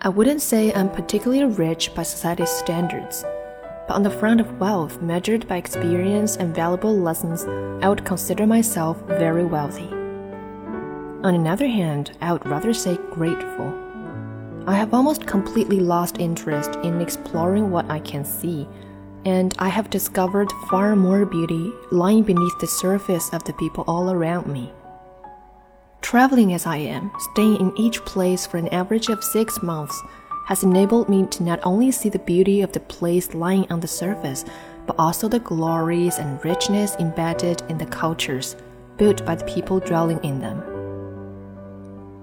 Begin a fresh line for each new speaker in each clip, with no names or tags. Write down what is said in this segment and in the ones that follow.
I wouldn't say I'm particularly rich by society's standards, but on the front of wealth measured by experience and valuable lessons, I would consider myself very wealthy. On another hand, I would rather say grateful. I have almost completely lost interest in exploring what I can see, and I have discovered far more beauty lying beneath the surface of the people all around me. Traveling as I am, staying in each place for an average of six months, has enabled me to not only see the beauty of the place lying on the surface, but also the glories and richness embedded in the cultures built by the people dwelling in them.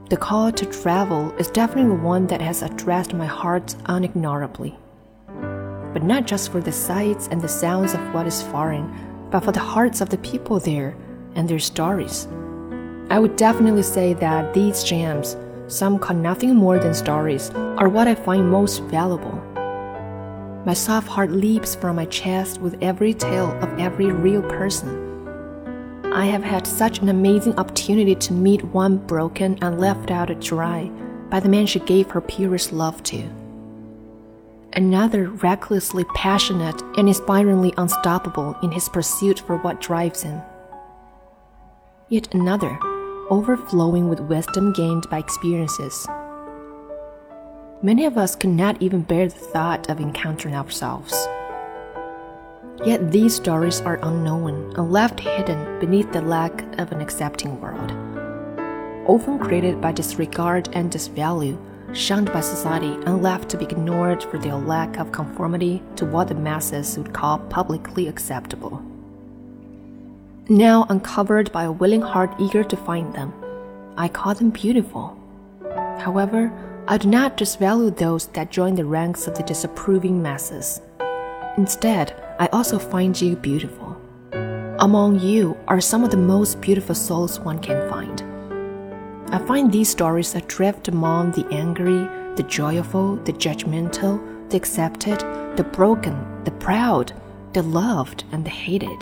The call to travel is definitely one that has addressed my heart unignorably. But not just for the sights and the sounds of what is foreign, but for the hearts of the people there and their stories. I would definitely say that these gems, some call nothing more than stories, are what I find most valuable. My soft heart leaps from my chest with every tale of every real person. I have had such an amazing opportunity to meet one broken and left out dry by the man she gave her purest love to. Another recklessly passionate and inspiringly unstoppable in his pursuit for what drives him. Yet another overflowing with wisdom gained by experiences. Many of us could not even bear the thought of encountering ourselves. Yet these stories are unknown and left hidden beneath the lack of an accepting world. Often created by disregard and disvalue, shunned by society and left to be ignored for their lack of conformity to what the masses would call publicly acceptable now uncovered by a willing heart eager to find them. I call them beautiful. However, I do not disvalue those that join the ranks of the disapproving masses. Instead, I also find you beautiful. Among you are some of the most beautiful souls one can find. I find these stories adrift among the angry, the joyful, the judgmental, the accepted, the broken, the proud, the loved, and the hated.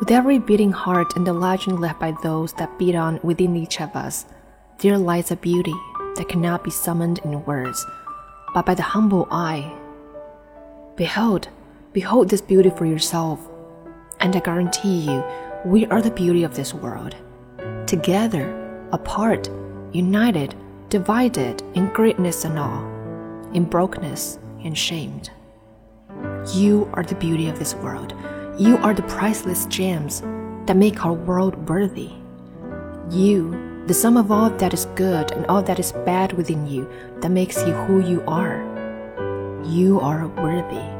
With every beating heart and the legend left by those that beat on within each of us, there lies a beauty that cannot be summoned in words, but by the humble eye. Behold, behold this beauty for yourself, and I guarantee you, we are the beauty of this world. Together, apart, united, divided in greatness and awe, in brokenness and shamed. You are the beauty of this world you are the priceless gems that make our world worthy. You, the sum of all that is good and all that is bad within you, that makes you who you are. You are worthy.